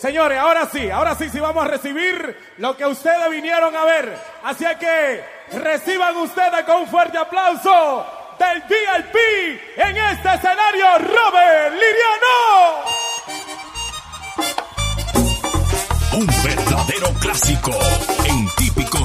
Señores, ahora sí, ahora sí, sí vamos a recibir lo que ustedes vinieron a ver. Así que reciban ustedes con un fuerte aplauso del VIP en este escenario, Robert Liriano. Un verdadero clásico en típico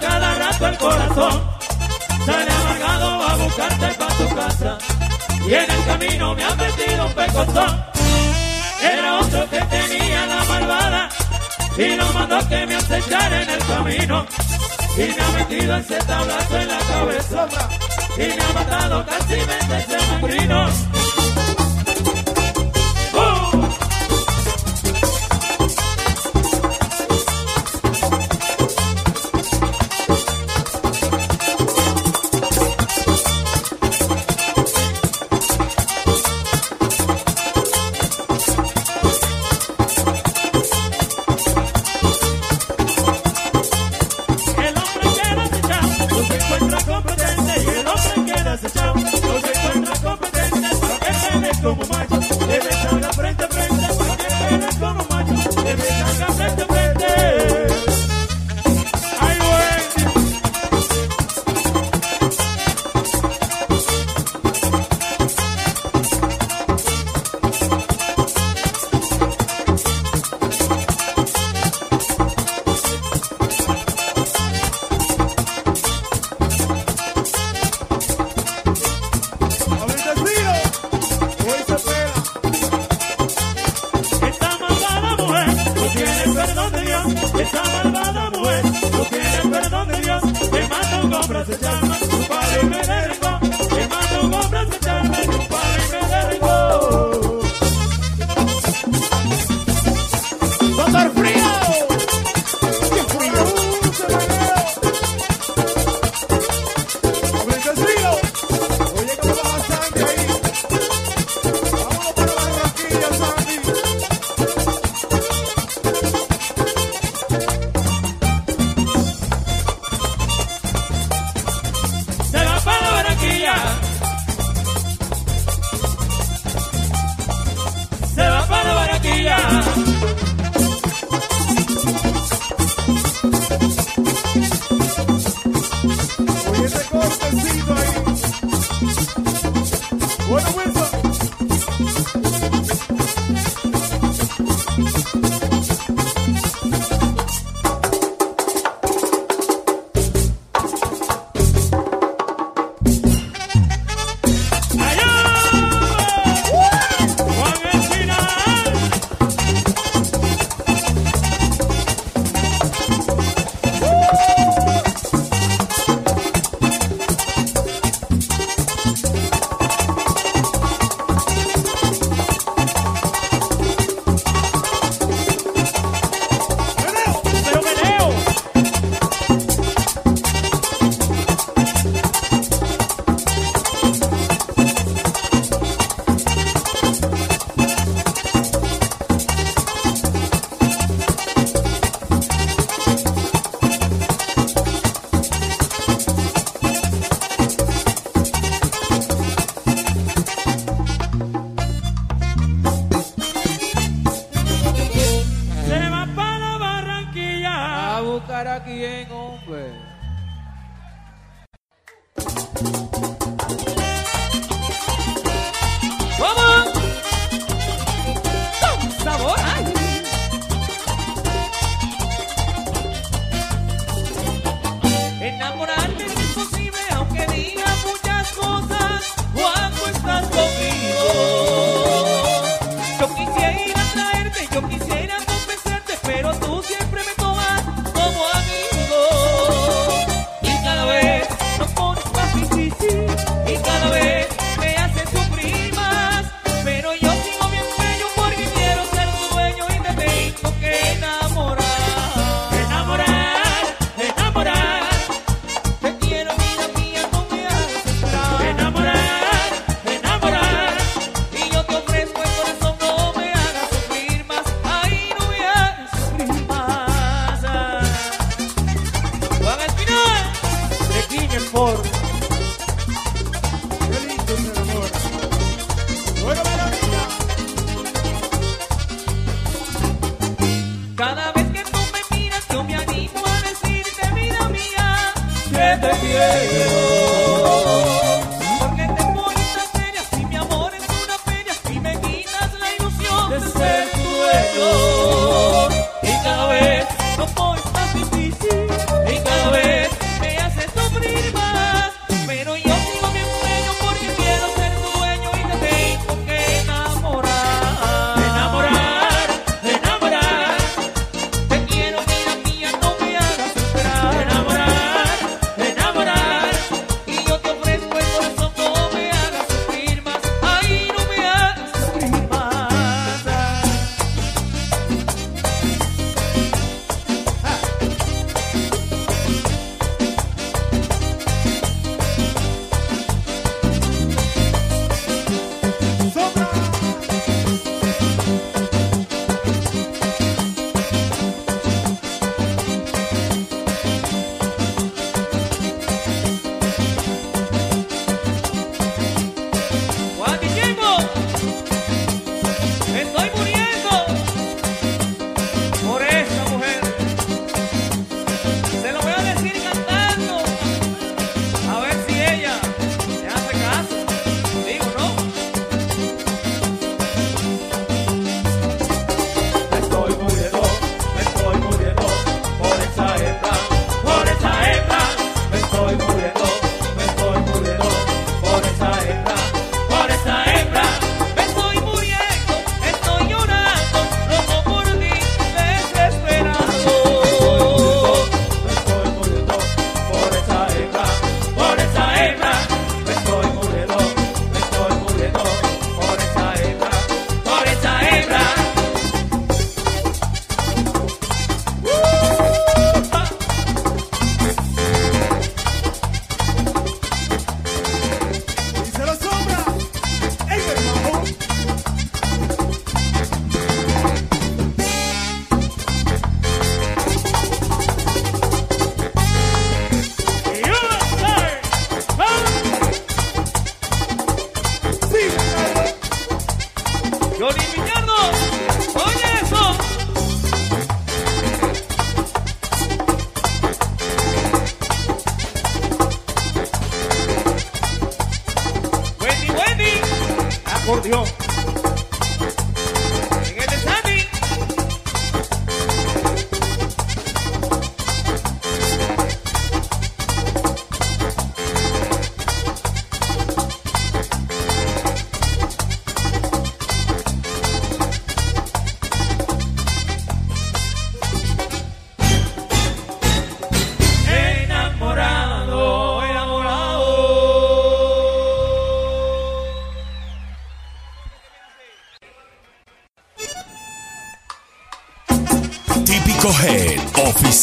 cada rato el corazón. Sale amargado a buscarte para tu casa. Y en el camino me ha metido un pecotón. Era otro que tenía la malvada. Y lo mandó que me acechara en el camino. Y me ha metido ese tablazo en la cabeza. Y me ha matado casi 20 sembrinos.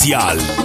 Oficial.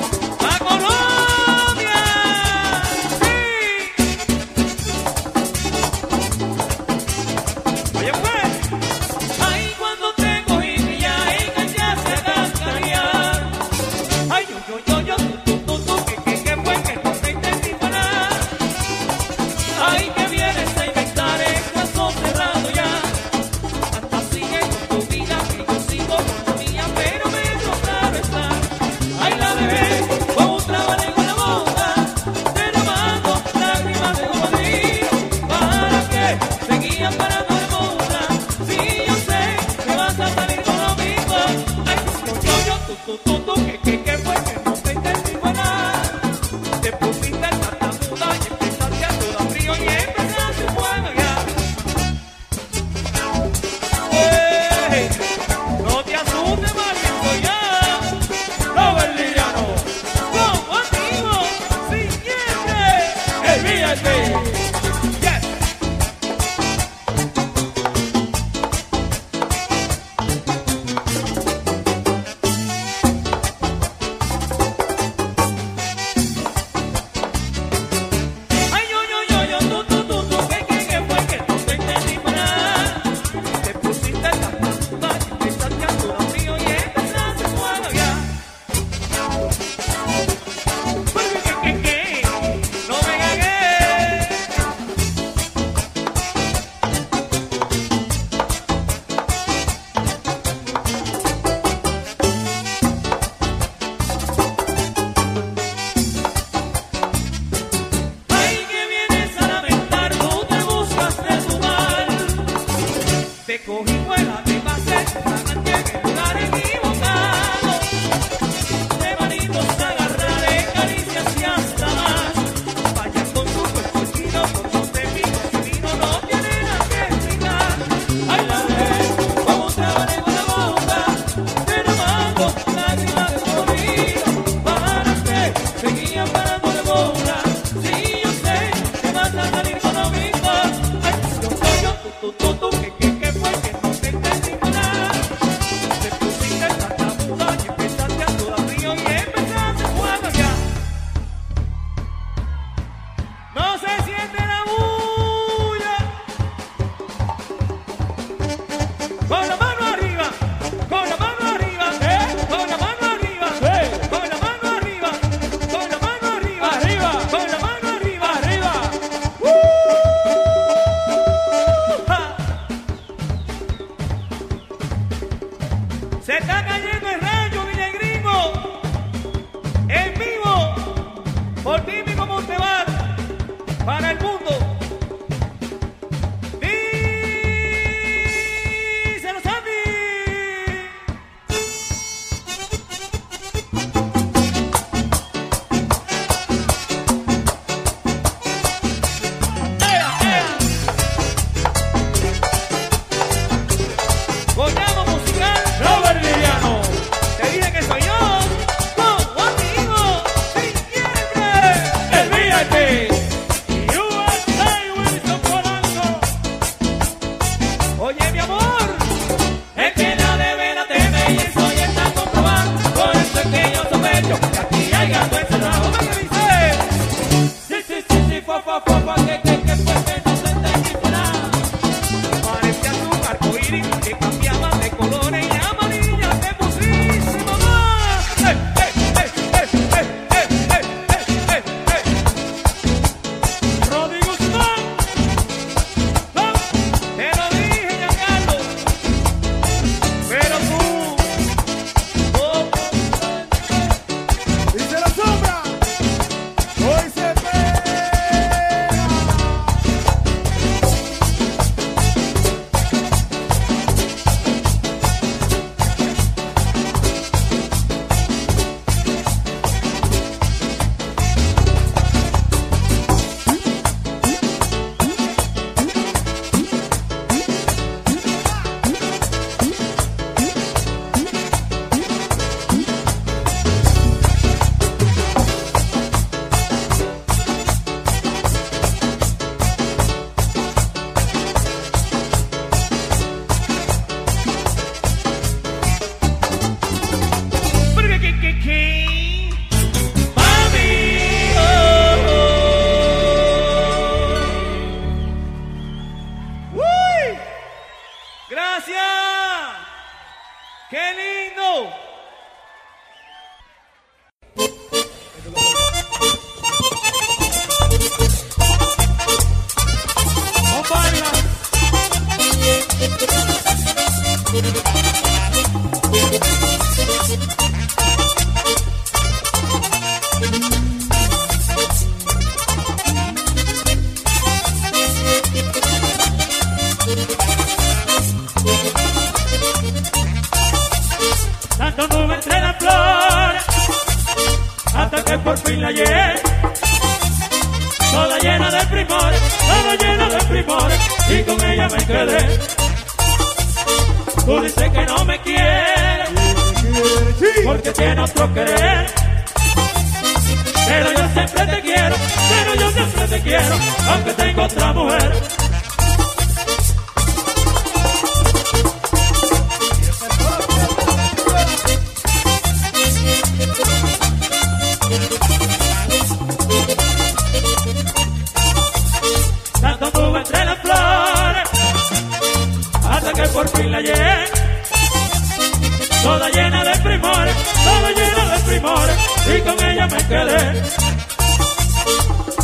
te quiero, aunque tengo otra mujer. Tanto tuve entre las flores, hasta que por fin la llegué. Toda llena de primores, toda llena de primores, y con ella me quedé.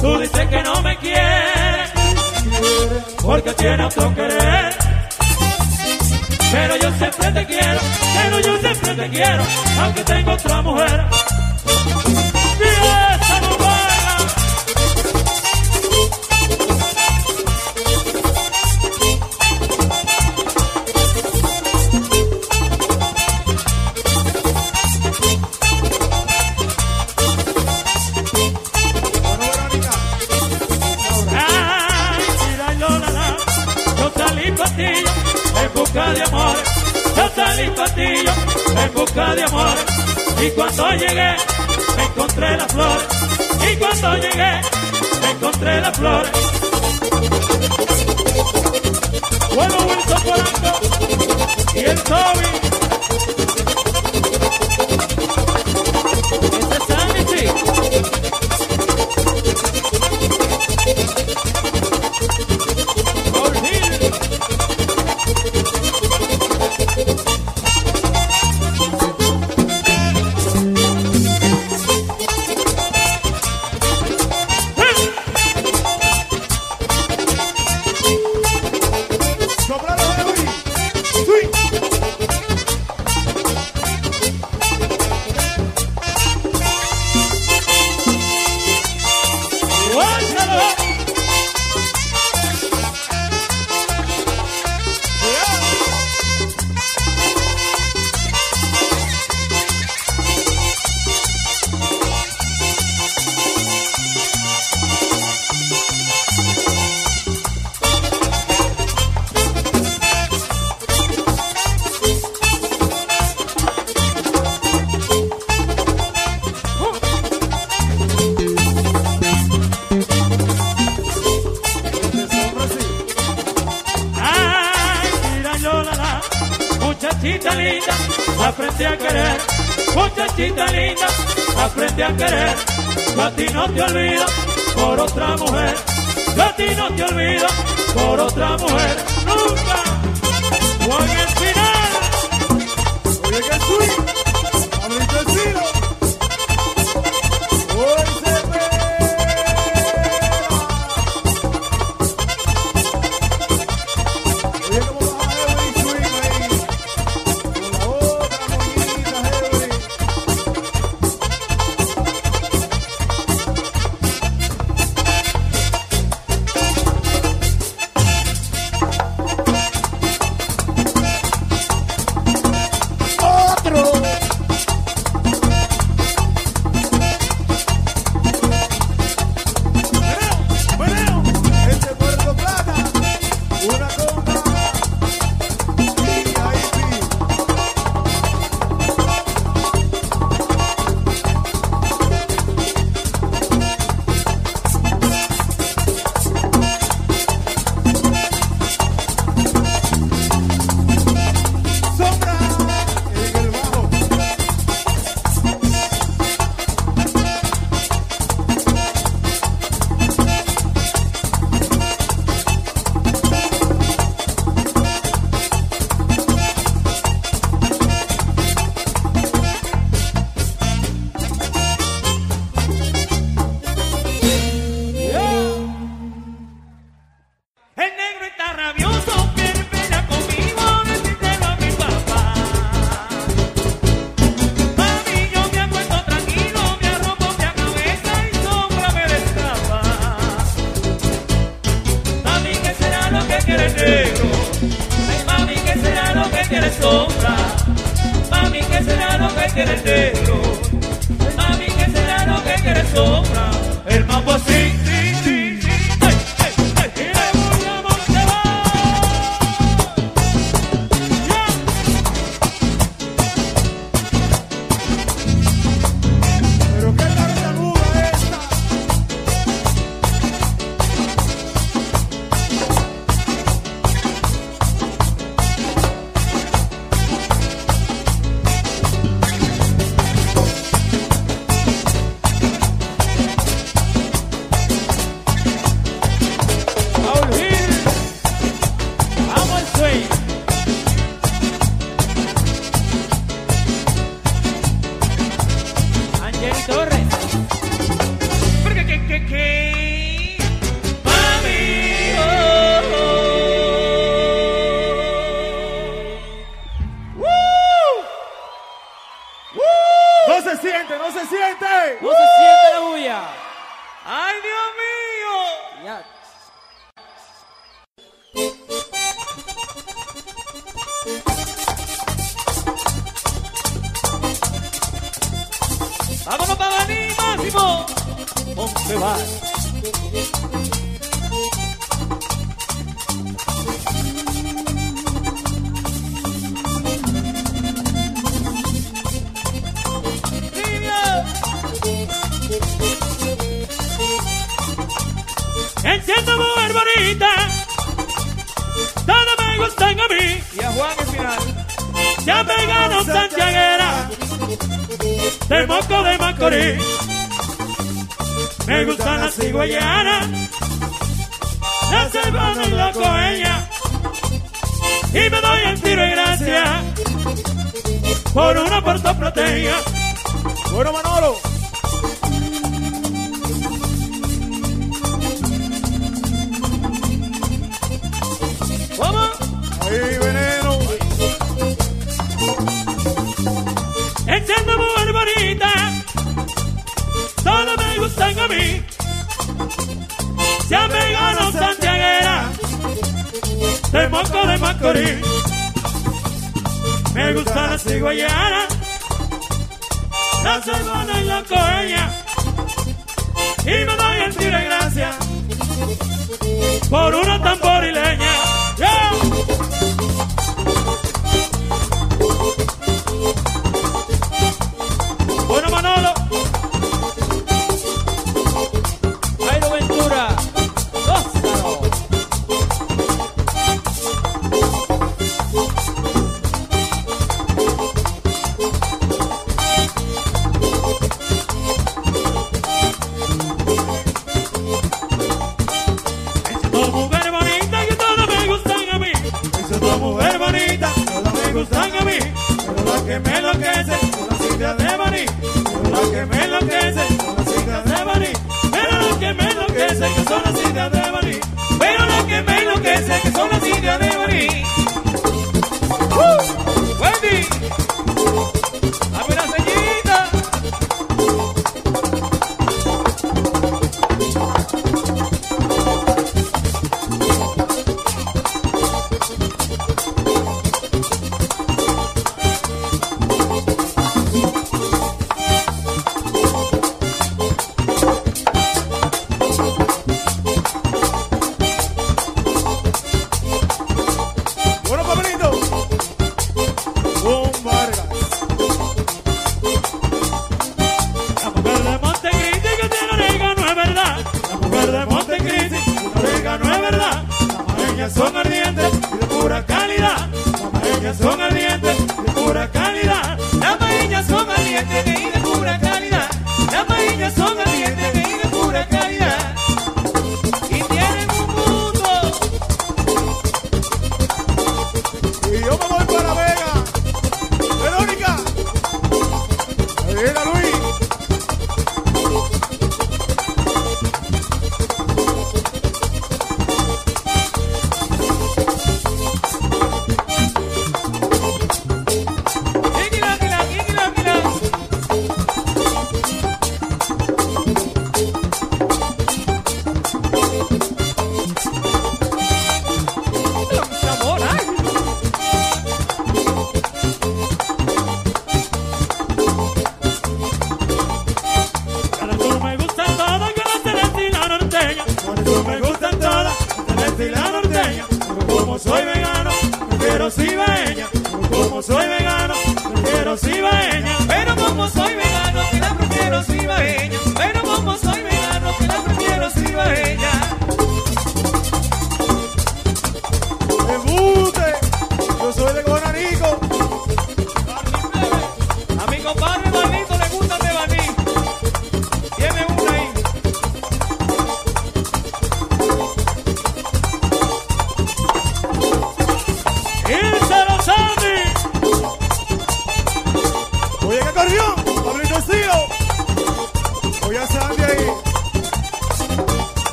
Tú dices que no me quieres, porque tienes otro querer. Pero yo siempre te quiero, pero yo siempre te quiero, aunque tengo otra mujer. Y cuando llegué, me encontré la flor. Y cuando llegué, me encontré la flor. Bueno, Wilson Polanco y el Toby. poco de Macorís. Me gustan las cigüeyanas, las cervanas y la coeña. Y me doy el tiro y gracia por una tamborileña.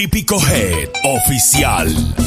Típico Head Oficial.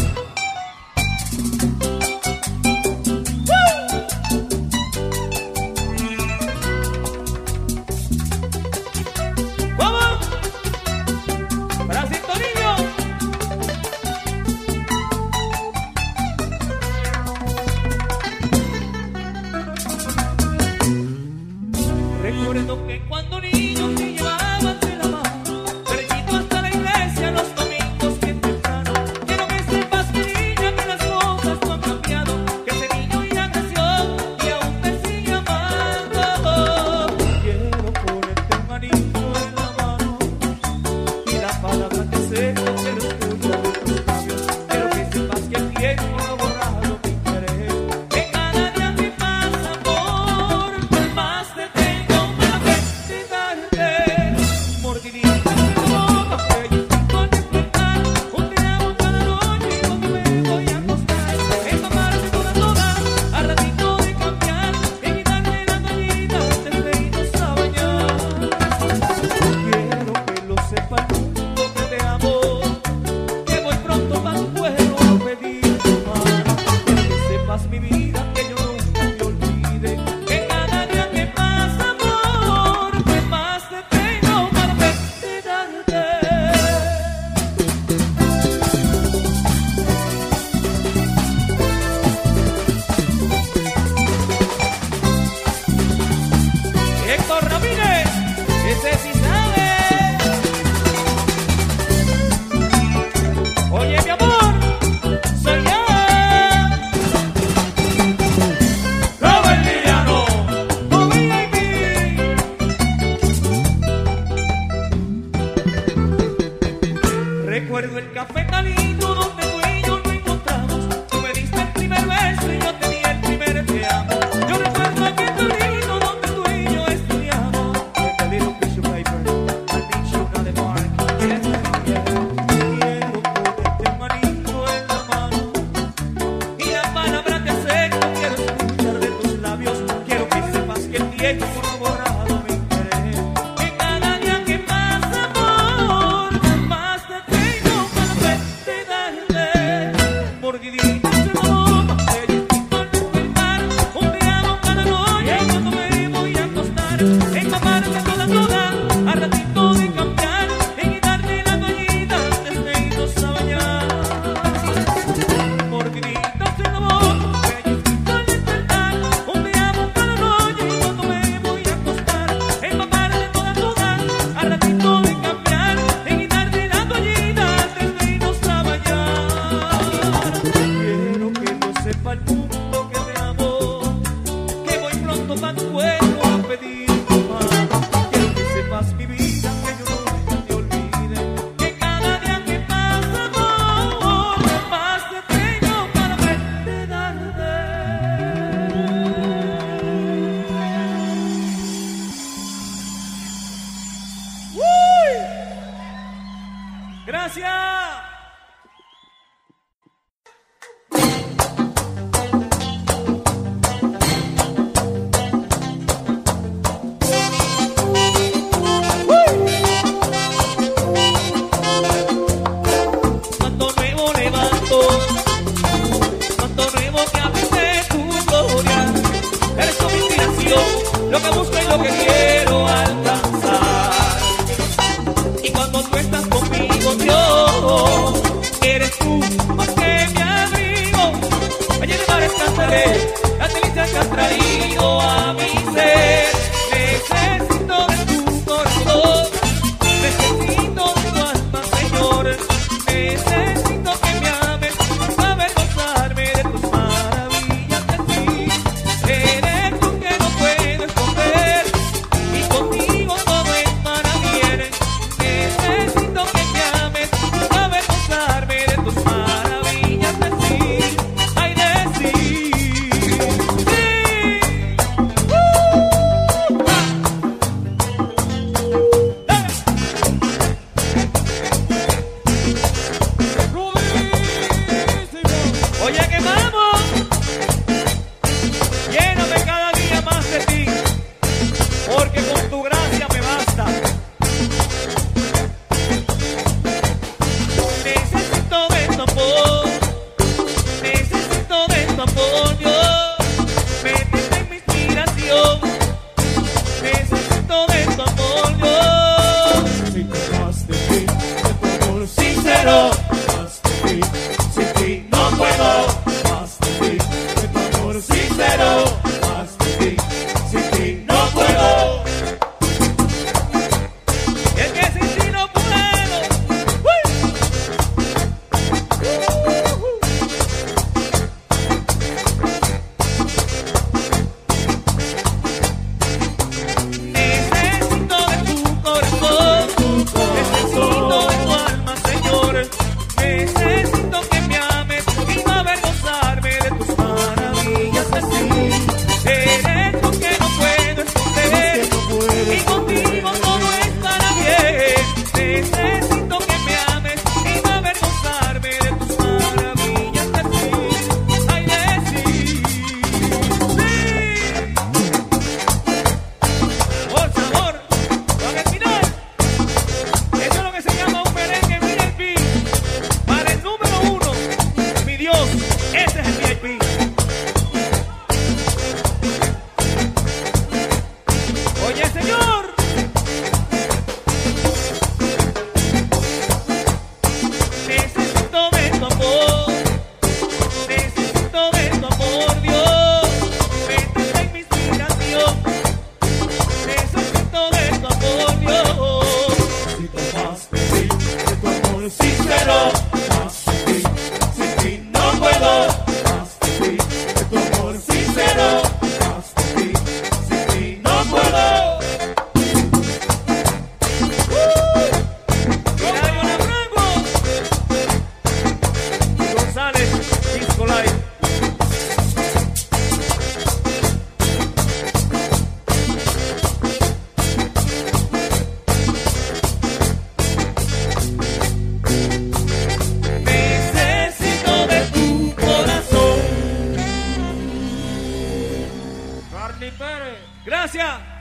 Gracias.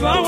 Del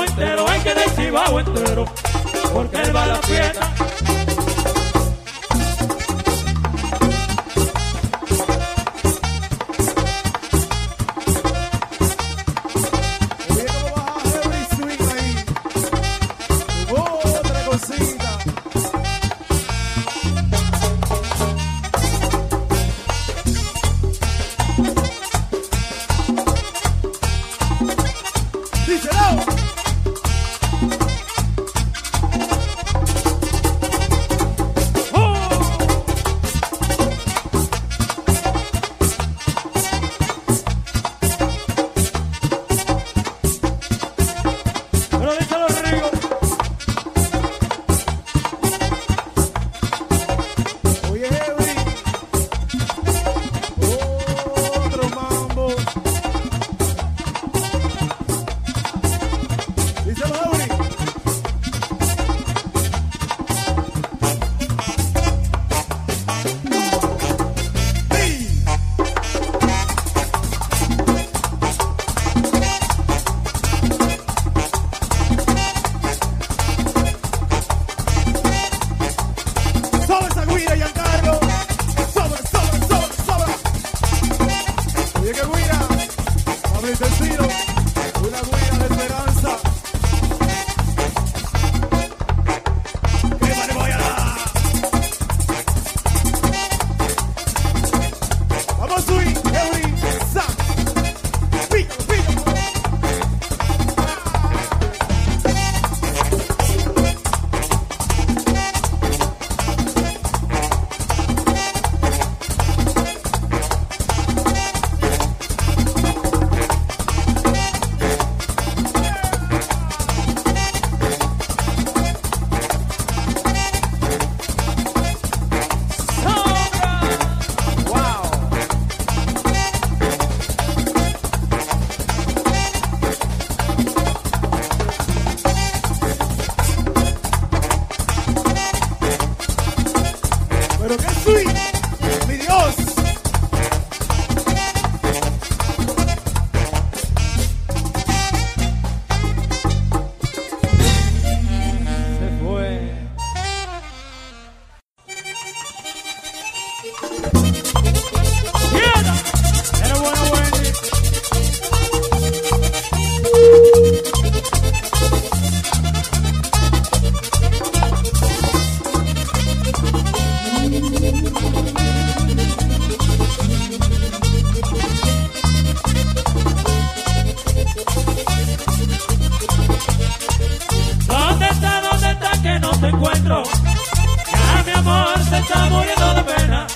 se está muriendo de pena?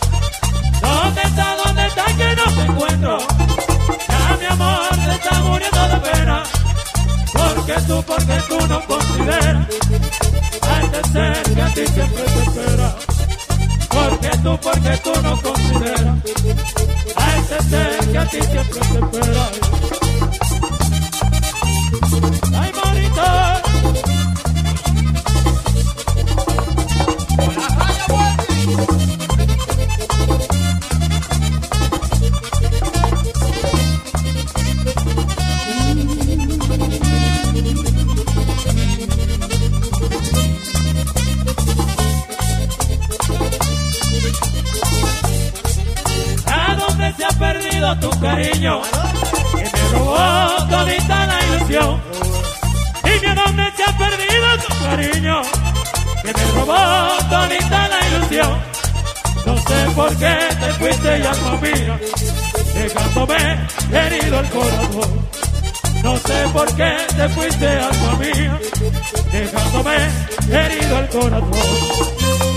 ¿Dónde está, dónde está que no te encuentro? Ya mi amor se está muriendo de pena. Porque tú, porque tú no consideras al tercer que a ti siempre te espera. Porque tú, porque tú no consideras al tercer que a ti siempre te espera. cuando me herido el corazón. No sé por qué te fuiste, alma mía, dejándome herido el corazón.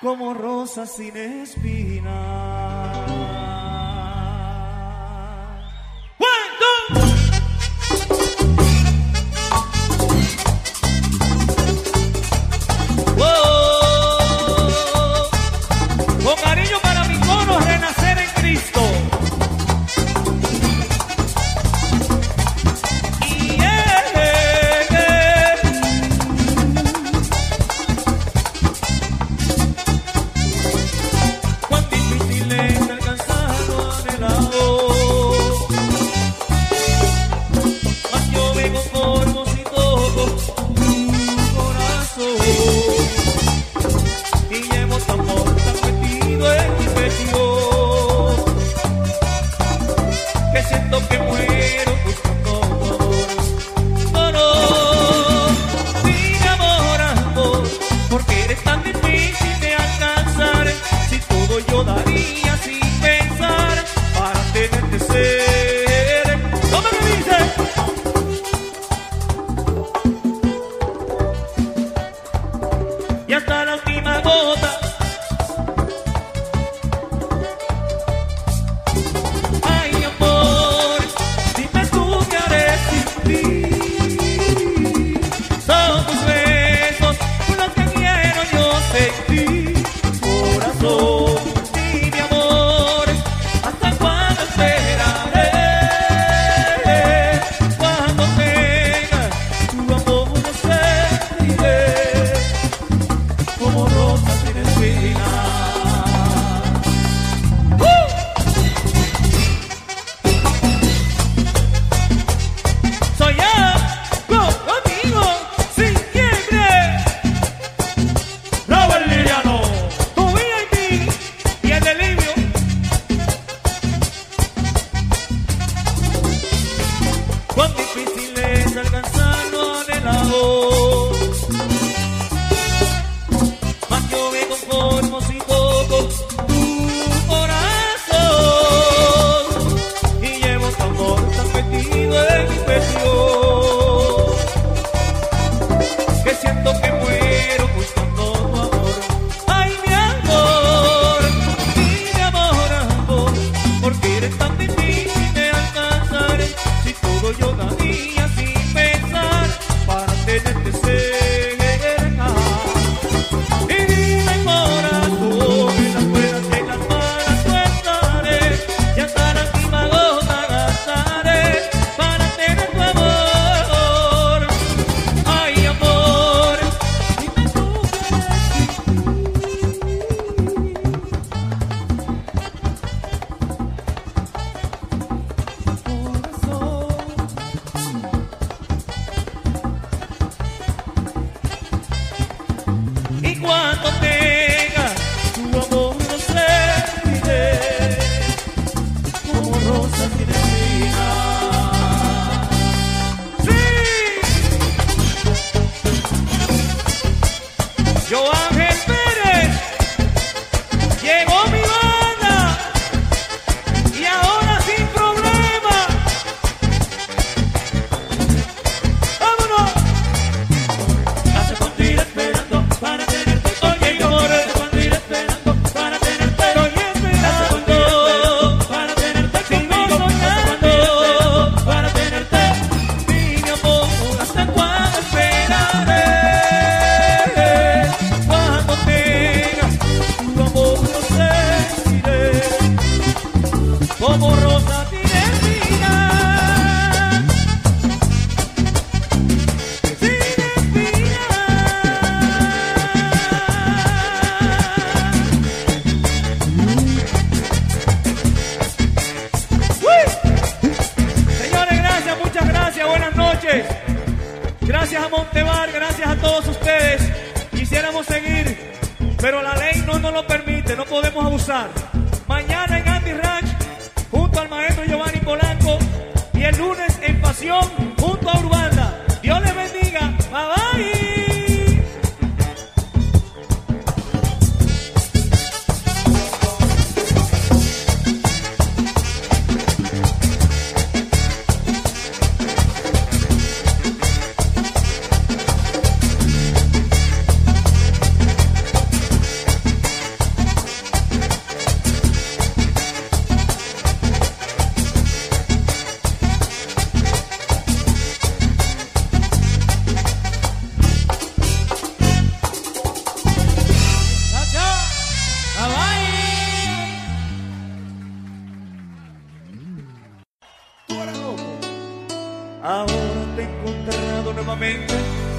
Como rosa sin espina.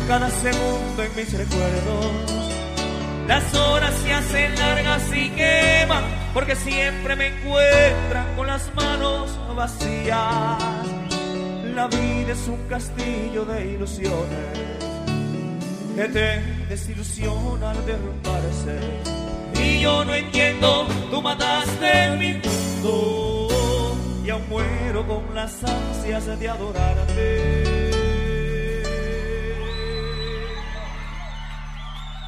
cada segundo en mis recuerdos. Las horas se hacen largas y queman porque siempre me encuentran con las manos vacías. La vida es un castillo de ilusiones que te desilusiona al derrumbarse. Y yo no entiendo, tú mataste mi mundo y aún muero con las ansias de adorarte.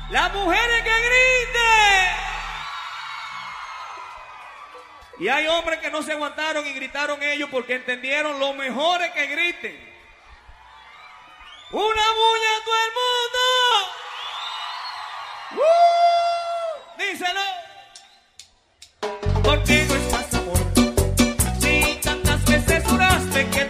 Las mujeres que griten. Y hay hombres que no se aguantaron y gritaron ellos porque entendieron lo mejor es que griten. Una bulla a todo el mundo. ¡Uh! Díselo. Porque no es más amor. Si tantas veces juraste que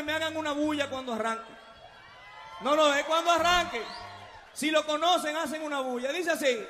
que me hagan una bulla cuando arranque. No, no, es cuando arranque. Si lo conocen, hacen una bulla. Dice así.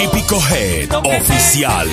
Típico Head Oficial.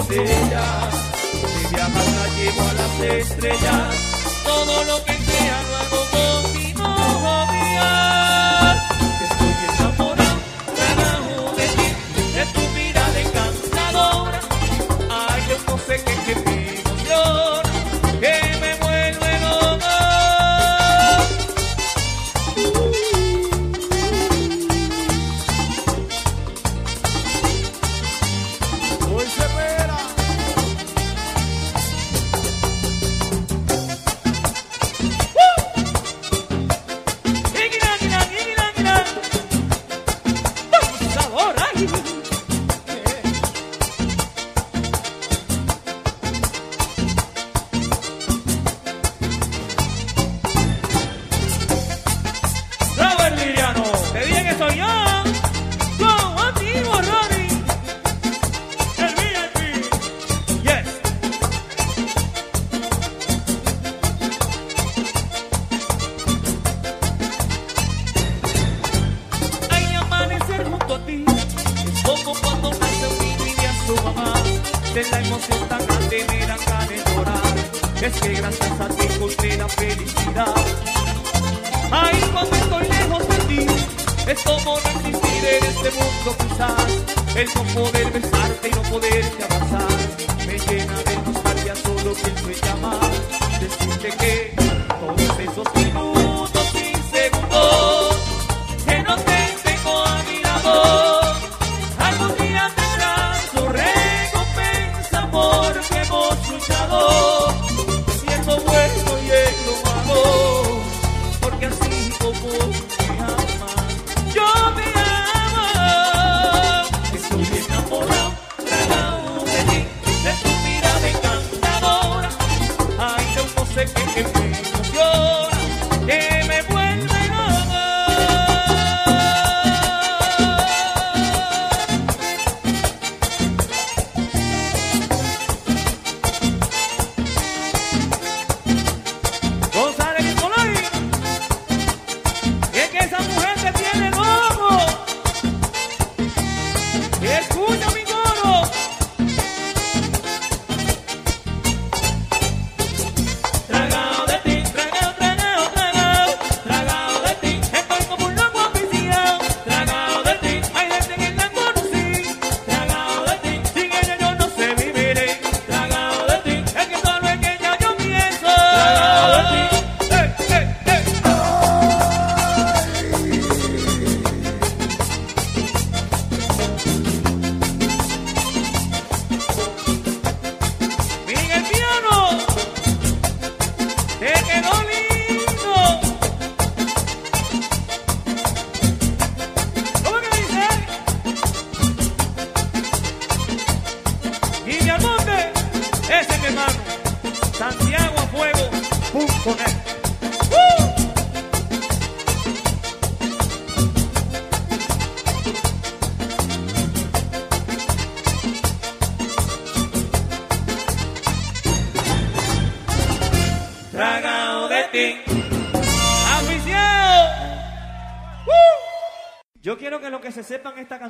botellas. Si viajas llevo a las estrellas. Todo lo que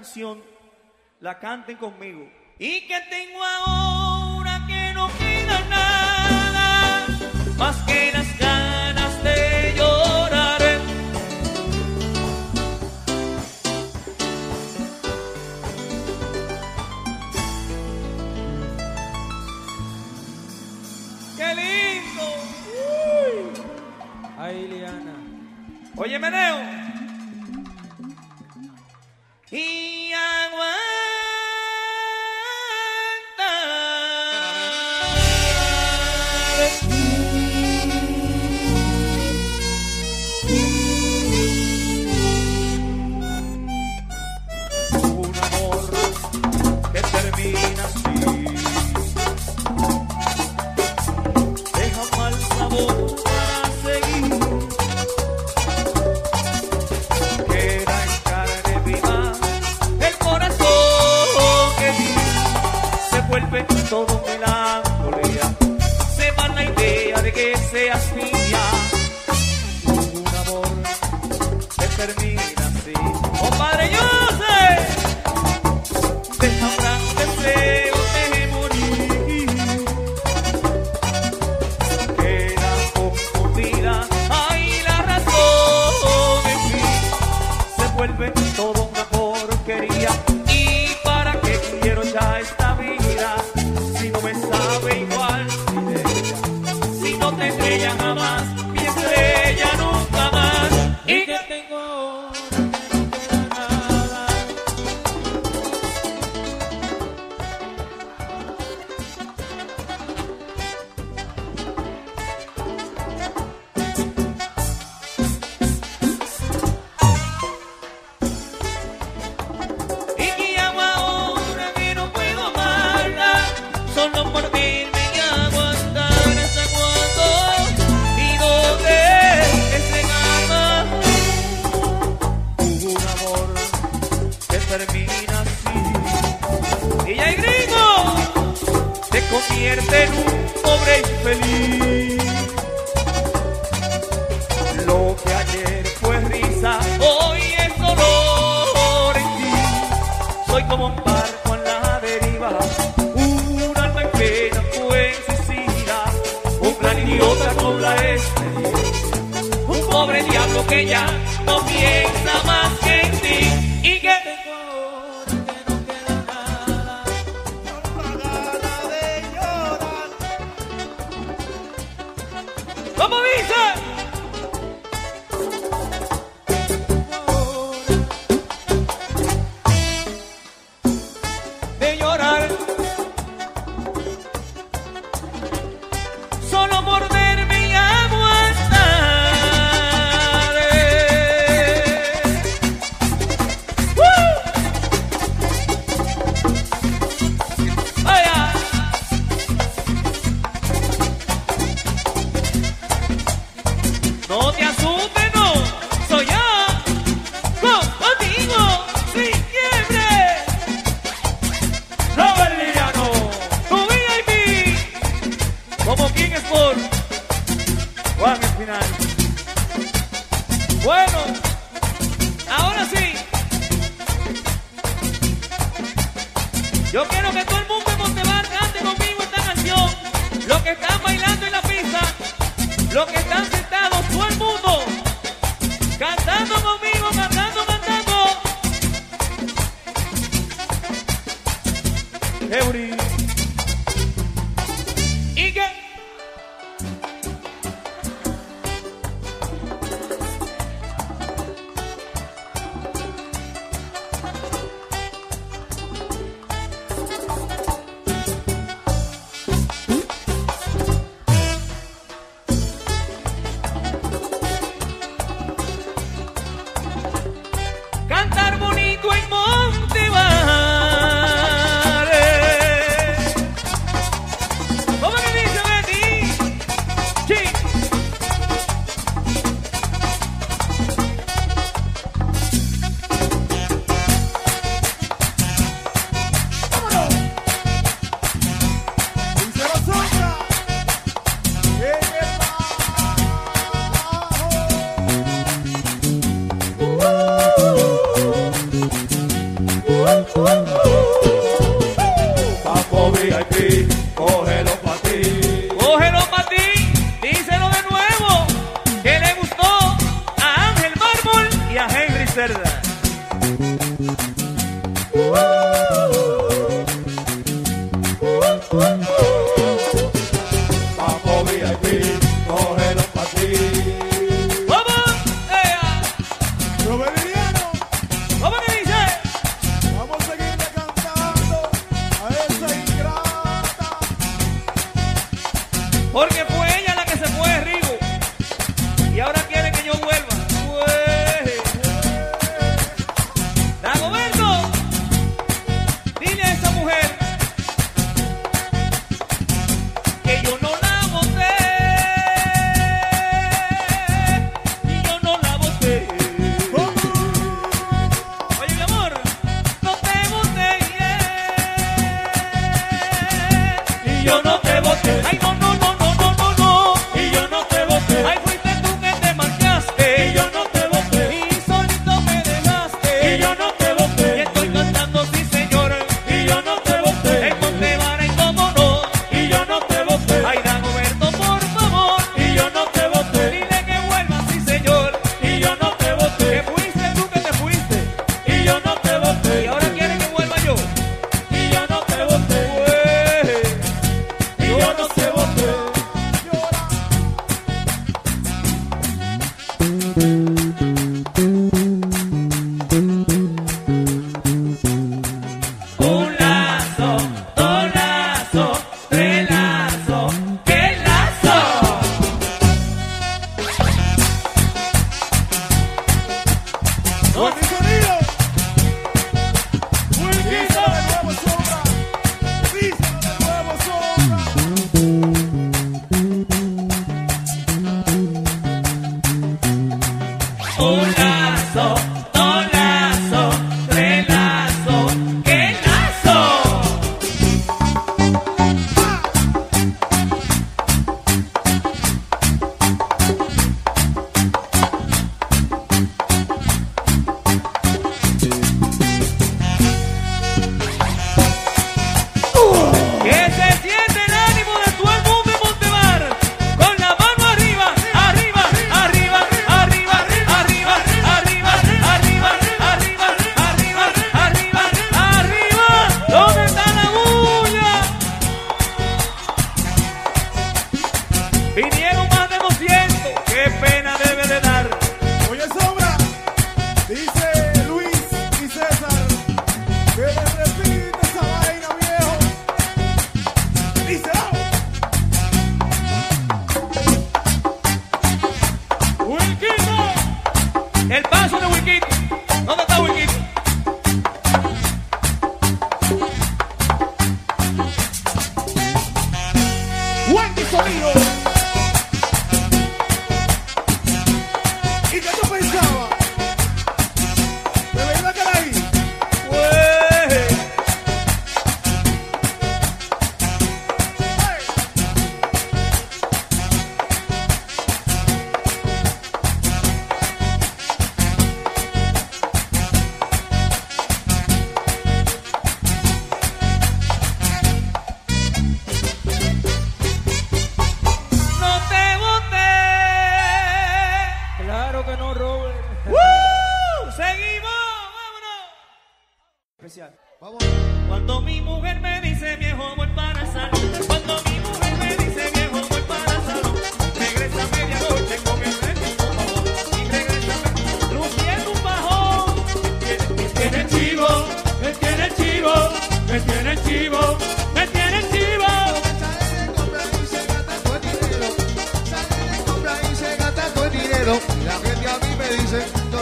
canción la canten conmigo. Y que tengo ahora. se termina así. Y ya gringo se convierte en un pobre infeliz. Lo que ayer fue risa, hoy es dolor en ti. Soy como un barco en la deriva, un alma en pena fue suicida, un plan idiota con la esperanza, un pobre diablo que ya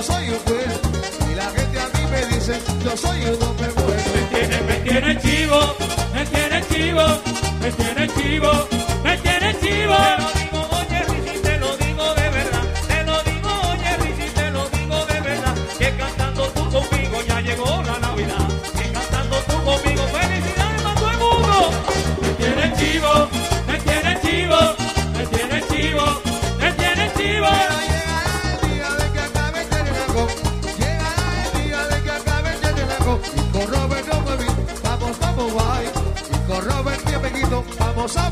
soy un juez y la gente a mí me dice, yo soy un hombre bueno. Me tiene, me tiene chivo, me tiene chivo, me tiene chivo.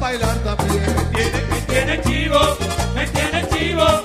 bailar también. Me tiene, me tiene chivo, me tiene chivo.